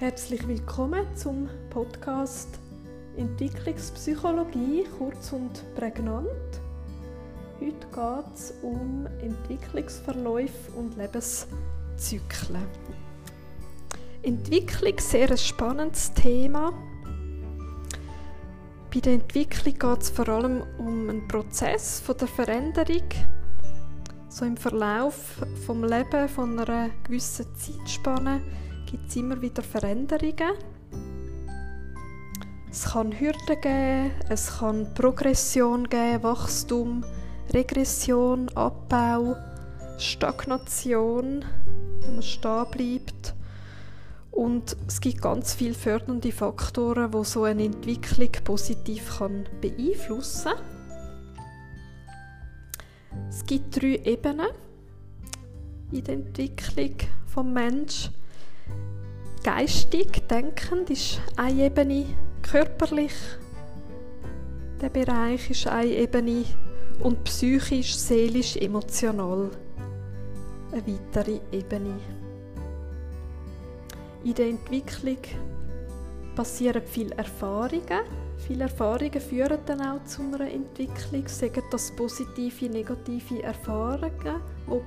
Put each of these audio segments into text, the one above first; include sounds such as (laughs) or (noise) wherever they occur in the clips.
Herzlich willkommen zum Podcast Entwicklungspsychologie, kurz und prägnant. Heute geht es um Entwicklungsverläufe und Lebenszyklen. Entwicklung sehr ein spannendes Thema. Bei der Entwicklung geht es vor allem um einen Prozess von der Veränderung, so im Verlauf vom Leben von einer gewissen Zeitspanne gibt es immer wieder Veränderungen. Es kann Hürden geben, es kann Progression geben, Wachstum, Regression, Abbau, Stagnation, wenn man stehen bleibt. Und es gibt ganz viele fördernde Faktoren, die so eine Entwicklung positiv kann beeinflussen kann. Es gibt drei Ebenen in der Entwicklung des Menschen geistig denkend ist eine Ebene, körperlich der Bereich ist eine Ebene und psychisch, seelisch, emotional eine weitere Ebene. In der Entwicklung passieren viele Erfahrungen. Viele Erfahrungen führen dann auch zu einer Entwicklung, sagen das positive, negative Erfahrungen, die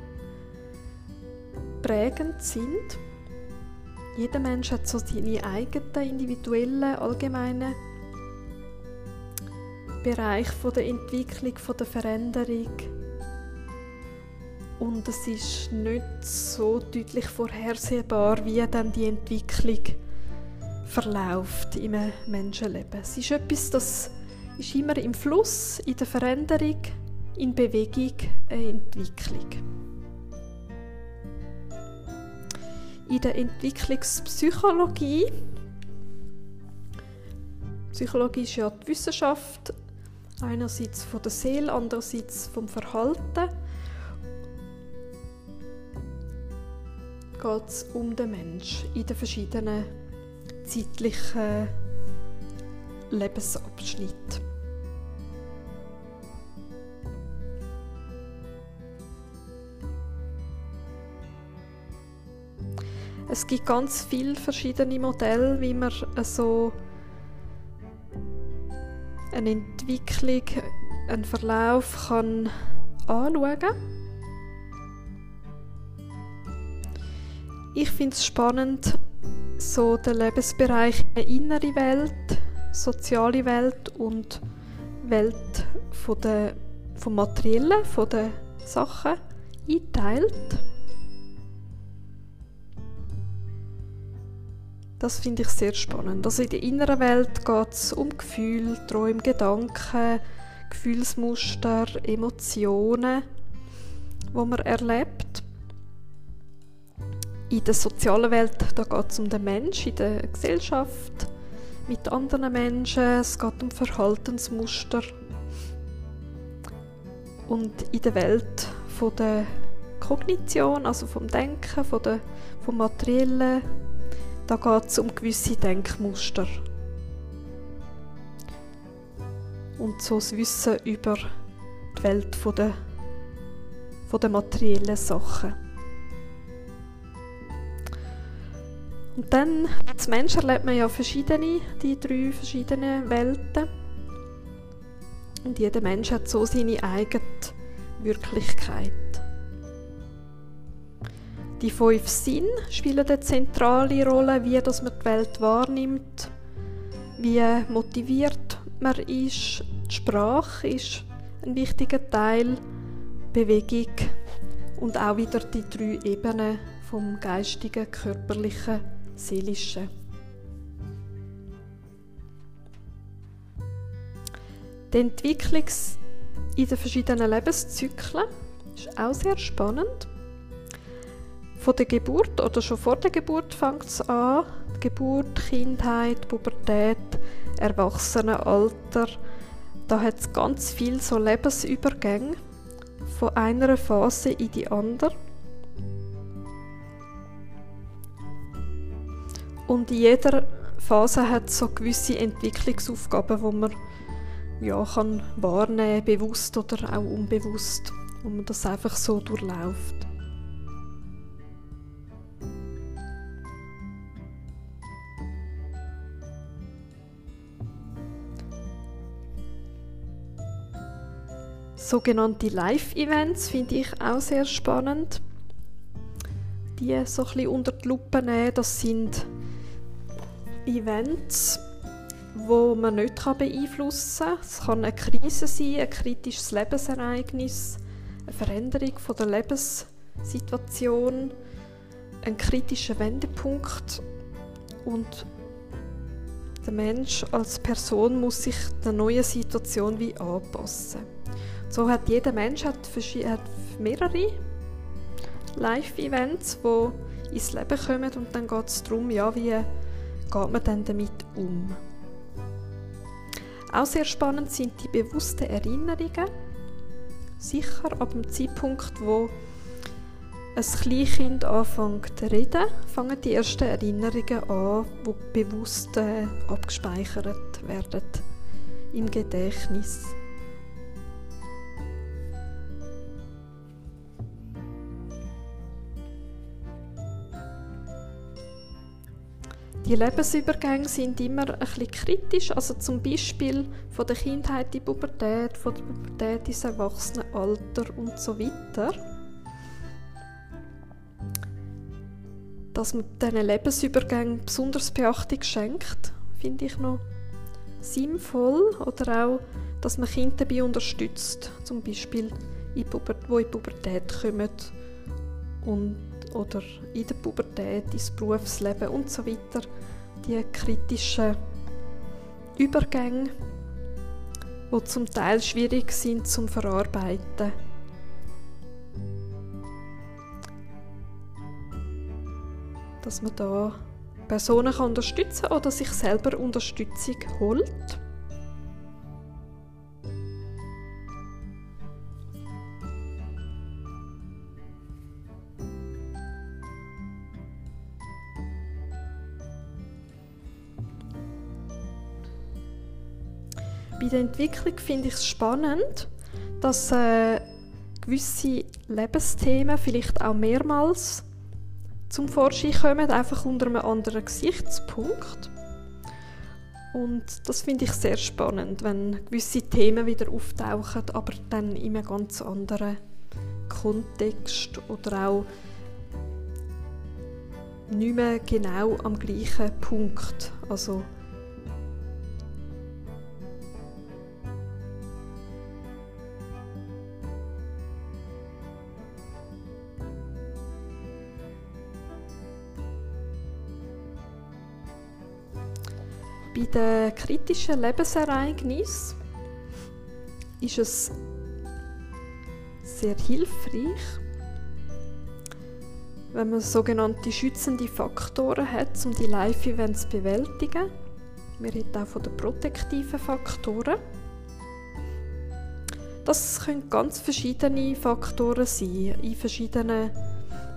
prägend sind. Jeder Mensch hat so seine eigenen individuellen, allgemeinen Bereich von der Entwicklung, von der Veränderung. Und es ist nicht so deutlich vorhersehbar, wie dann die Entwicklung verläuft im Menschenleben. Es ist etwas, das ist immer im Fluss, in der Veränderung, in Bewegung, eine Entwicklung. In der Entwicklungspsychologie. Psychologie ist ja die Wissenschaft, einerseits von der Seele, andererseits vom Verhalten. geht es um den Mensch in den verschiedenen zeitlichen Lebensabschnitten. Es gibt ganz viele verschiedene Modelle, wie man so eine Entwicklung, einen Verlauf kann anschauen kann. Ich finde es spannend, so den Lebensbereich innere Welt, soziale Welt und Welt von der, vom Materiellen, von den Sachen einteilt. Das finde ich sehr spannend. Also in der inneren Welt geht es um Gefühle, Träume, Gedanken, Gefühlsmuster, Emotionen, wo man erlebt. In der sozialen Welt geht es um den Mensch in der Gesellschaft mit anderen Menschen. Es geht um Verhaltensmuster. Und in der Welt von der Kognition, also vom Denken, von der, vom Materiellen, da geht es um gewisse Denkmuster. Und so das Wissen über die Welt der, der materiellen Sachen. Und dann, als Mensch erlebt man ja verschiedene, die drei verschiedenen Welten. Und jeder Mensch hat so seine eigene Wirklichkeit. Die fünf Sinn spielen eine zentrale Rolle, wie dass man die Welt wahrnimmt, wie motiviert man ist. Die Sprache ist ein wichtiger Teil, Bewegung und auch wieder die drei Ebenen vom geistigen, körperlichen, seelischen. Die Entwicklung in den verschiedenen Lebenszyklen ist auch sehr spannend. Von der Geburt oder schon vor der Geburt fängt es an. Geburt, Kindheit, Pubertät, Erwachsenenalter. Da hat es ganz viel so Lebensübergänge von einer Phase in die andere. Und in jeder Phase hat es so gewisse Entwicklungsaufgaben, wo man ja, kann wahrnehmen, bewusst oder auch unbewusst, wo man das einfach so durchläuft. Sogenannte Live-Events finde ich auch sehr spannend. Die so ein bisschen unter die Lupe nehmen, das sind Events, wo man nicht beeinflussen kann. Es kann eine Krise sein, ein kritisches Lebensereignis, eine Veränderung von der Lebenssituation, ein kritischer Wendepunkt und der Mensch als Person muss sich der neuen Situation wie anpassen. So hat jeder Mensch hat, hat mehrere Live-Events, die ins Leben kommen und dann geht es darum, ja, wie geht man dann damit um. Auch sehr spannend sind die bewussten Erinnerungen. Sicher ab dem Zeitpunkt, wo ein Kleinkind anfängt zu reden, fangen die ersten Erinnerungen an, die bewusst äh, abgespeichert werden im Gedächtnis. Die Lebensübergänge sind immer ein bisschen kritisch, also zum Beispiel von der Kindheit in die Pubertät, von der Pubertät ins Erwachsenenalter und so weiter. Dass man diesen Lebensübergängen besonders Beachtung schenkt, finde ich noch sinnvoll. Oder auch, dass man Kinder dabei unterstützt, zum Beispiel, die in die Pubertät kommen und oder in der Pubertät, ins Berufsleben und so weiter, die kritischen Übergänge, die zum Teil schwierig sind zum Verarbeiten. Dass man da Personen kann unterstützen oder sich selber Unterstützung holt. Bei der Entwicklung finde ich es spannend, dass äh, gewisse Lebensthemen vielleicht auch mehrmals zum Vorschein kommen, einfach unter einem anderen Gesichtspunkt. Und das finde ich sehr spannend, wenn gewisse Themen wieder auftauchen, aber dann in einem ganz anderen Kontext oder auch nicht mehr genau am gleichen Punkt. Also den kritischen Lebensereignissen ist es sehr hilfreich, wenn man sogenannte schützende Faktoren hat, um die Live-Events zu bewältigen. Wir reden auch von den protektiven Faktoren. Das können ganz verschiedene Faktoren sein, in verschiedenen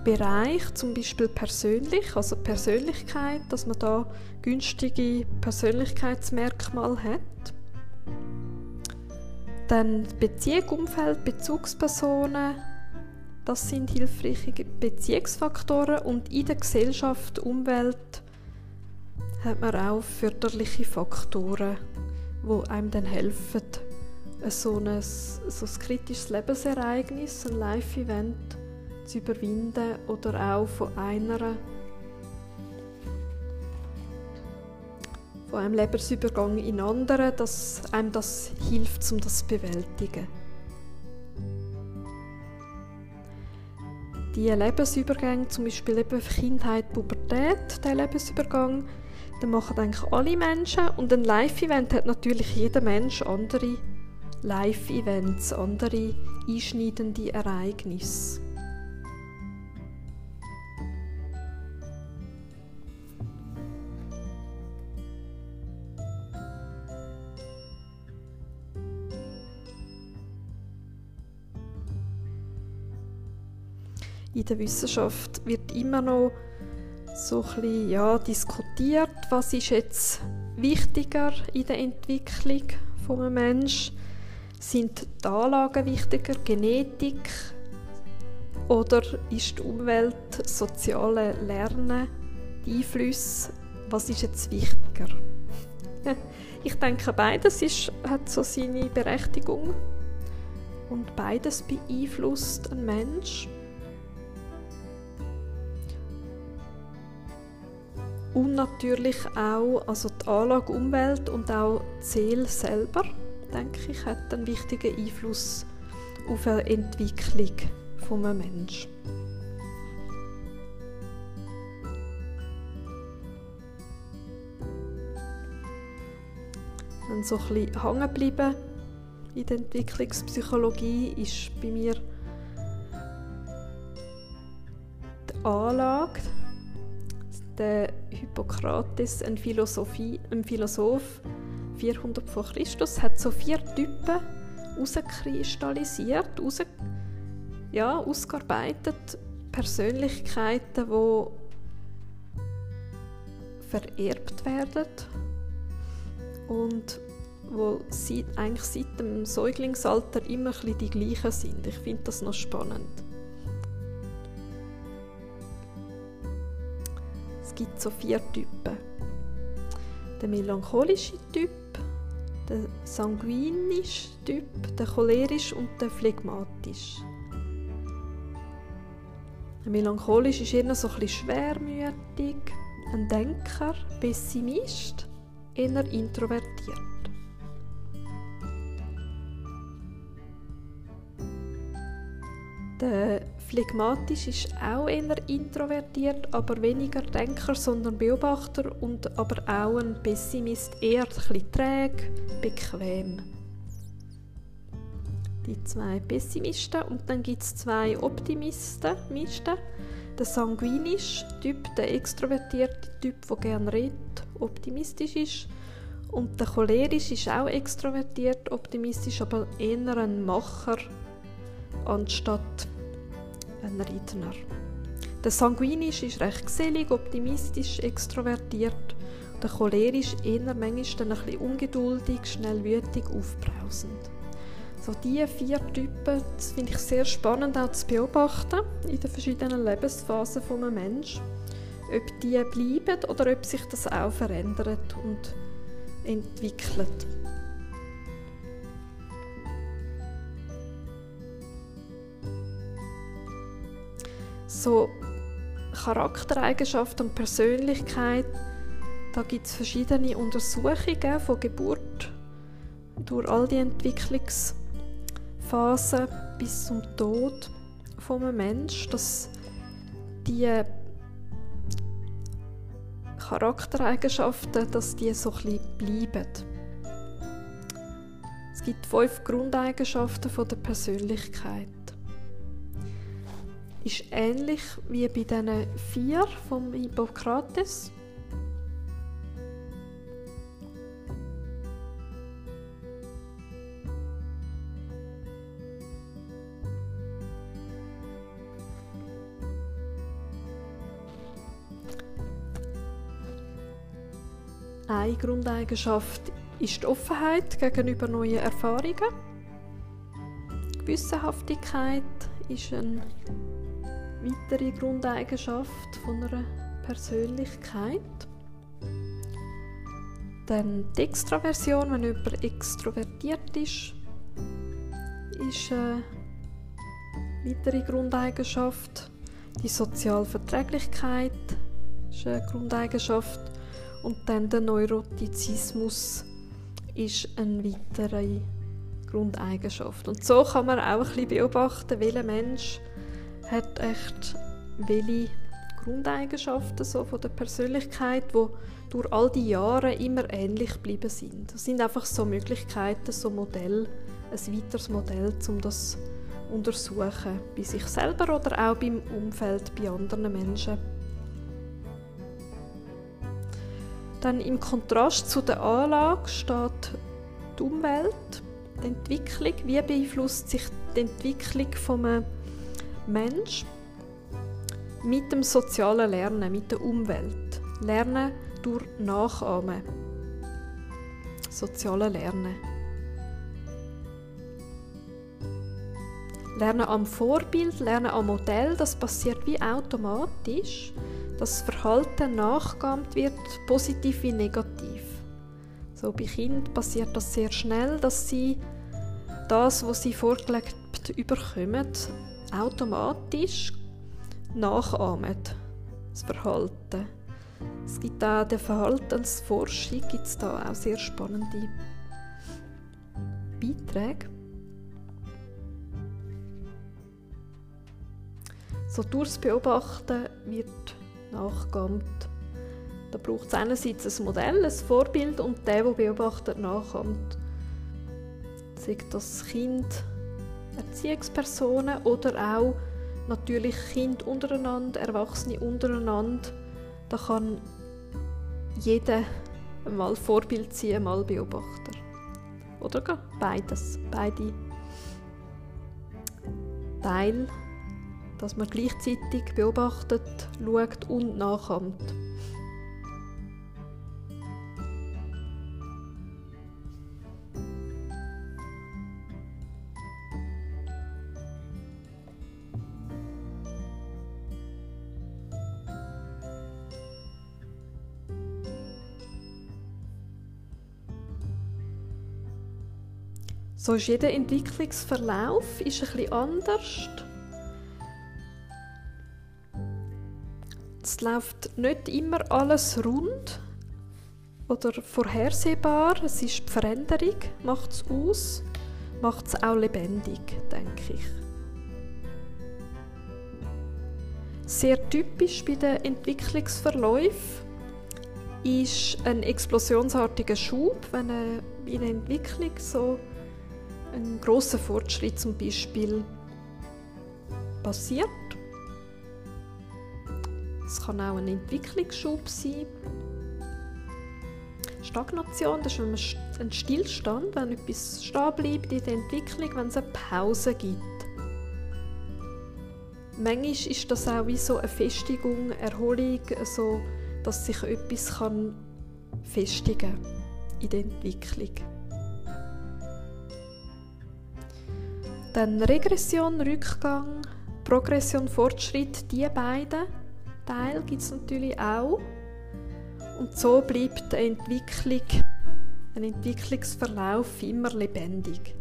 Bereich, zum Beispiel persönlich, also Persönlichkeit, dass man da günstige Persönlichkeitsmerkmale hat. Dann Beziehung, Umfeld, Bezugspersonen, das sind hilfreiche Beziehungsfaktoren und in der Gesellschaft, Umwelt hat man auch förderliche Faktoren, die einem dann helfen, so ein, so ein kritisches Lebensereignis, ein Live-Event, zu überwinden oder auch von einer von einem Lebensübergang in anderen, dass einem das hilft, um das zu bewältigen. Die Lebensübergänge, zum Beispiel eben Kindheit, Pubertät, der Lebensübergang, den machen eigentlich alle Menschen und ein Live-Event hat natürlich jeder Mensch andere Live-Events, andere einschneidende Ereignisse. In der Wissenschaft wird immer noch so bisschen, ja, diskutiert, was ist jetzt wichtiger in der Entwicklung von einem Menschen. Sind die Anlagen wichtiger, Genetik oder ist die Umwelt, soziale Lernen, die Einflüsse, was ist jetzt wichtiger? (laughs) ich denke, beides ist, hat so seine Berechtigung. Und beides beeinflusst einen Mensch. Und natürlich auch also die Anlage, Umwelt und auch die Seele selber, denke ich, hat einen wichtigen Einfluss auf die Entwicklung eines Menschen. Dann so ein bisschen hängen geblieben in der Entwicklungspsychologie ist bei mir die Anlage, der Hippokrates, ein, Philosophie, ein Philosoph 400 vor Christus, hat so vier Typen herauskristallisiert, raus, ja, ausgearbeitet, Persönlichkeiten, die vererbt werden und wo seit, eigentlich seit dem Säuglingsalter immer die gleichen sind. Ich finde das noch spannend. Gibt so vier Typen. Der melancholische Typ, der sanguinische Typ, der cholerische und der phlegmatische. Der melancholische ist eher so ein bisschen schwermütig, ein Denker, Pessimist, eher introvertiert. Der Phlegmatisch ist auch eher introvertiert, aber weniger Denker, sondern Beobachter und aber auch ein Pessimist, eher ein bisschen träge, bequem. Die zwei Pessimisten und dann gibt es zwei Optimisten, Misten. Der sanguinische Typ, der extrovertierte Typ, der gerne redet, optimistisch ist. Und der cholerische ist auch extrovertiert, optimistisch, aber eher ein Macher anstatt ein Redner. Der sanguinisch ist recht gesellig, optimistisch, extrovertiert. Der cholerisch eher manchmal ein bisschen ungeduldig, schnell wütig, aufbrausend. So diese vier Typen, finde ich sehr spannend auch zu beobachten in den verschiedenen Lebensphasen von einem Menschen. Ob die bleiben oder ob sich das auch verändert und entwickelt. So Charaktereigenschaften und Persönlichkeit, da gibt es verschiedene Untersuchungen von Geburt durch all die Entwicklungsphasen bis zum Tod von einem Menschen, dass die Charaktereigenschaften, dass die so ein bleiben. Es gibt fünf Grundeigenschaften von der Persönlichkeit ist ähnlich wie bei diesen vier vom Hippokrates. Eine Grundeigenschaft ist die Offenheit gegenüber neuen Erfahrungen. Gewissenhaftigkeit ist ein weitere Grundeigenschaft von einer Persönlichkeit. Dann die Extraversion, wenn jemand extrovertiert ist, ist eine weitere Grundeigenschaft. Die Sozialverträglichkeit ist eine Grundeigenschaft. Und dann der Neurotizismus ist eine weitere Grundeigenschaft. Und so kann man auch ein bisschen beobachten, welcher Mensch hat echt welche Grundeigenschaften so von der Persönlichkeit, wo durch all die Jahre immer ähnlich geblieben sind. Das sind einfach so Möglichkeiten, so Modell, ein weiteres Modell, um das untersuchen, bei sich selber oder auch beim Umfeld, bei anderen Menschen. Dann im Kontrast zu der Anlage steht die Umwelt, die Entwicklung. Wie beeinflusst sich die Entwicklung von Mensch mit dem sozialen Lernen, mit der Umwelt. Lernen durch Nachahmen. Soziale Lernen. Lernen am Vorbild, Lernen am Modell, das passiert wie automatisch, dass das Verhalten nachgeahmt wird, positiv wie negativ. So bei Kindern passiert das sehr schnell, dass sie das, was sie vorgelegt überkommen, automatisch nachahmen, das Verhalten. Es gibt auch der Verhaltensforschung, gibt es da auch sehr spannende Beiträge. So durchs Beobachten wird nachgeahmt. Da braucht es einerseits ein Modell, ein Vorbild und der, der beobachtet, nachahmt. Sagt das Kind, Erziehungspersonen oder auch natürlich Kinder untereinander, Erwachsene untereinander. Da kann jeder mal Vorbild sein, mal Beobachter. Oder beides, beide Teile, dass man gleichzeitig beobachtet, schaut und nachahmt. So ist jeder Entwicklungsverlauf ist ein bisschen anders. Es läuft nicht immer alles rund oder vorhersehbar. Es ist die Veränderung, macht es aus, macht es auch lebendig, denke ich. Sehr typisch bei den Entwicklungsverläufen ist ein explosionsartiger Schub, wenn eine, in der Entwicklung so ein großer Fortschritt zum Beispiel passiert. Es kann auch ein Entwicklungsschub sein. Stagnation, das ist ein Stillstand, wenn etwas stehen bleibt in der Entwicklung, wenn es eine Pause gibt. Manchmal ist das auch wie so eine Festigung, Erholung, so, dass sich etwas kann festigen in der Entwicklung. Dann Regression, Rückgang, Progression, Fortschritt, die beiden Teile gibt es natürlich auch. Und so bleibt eine Entwicklung, ein Entwicklungsverlauf immer lebendig.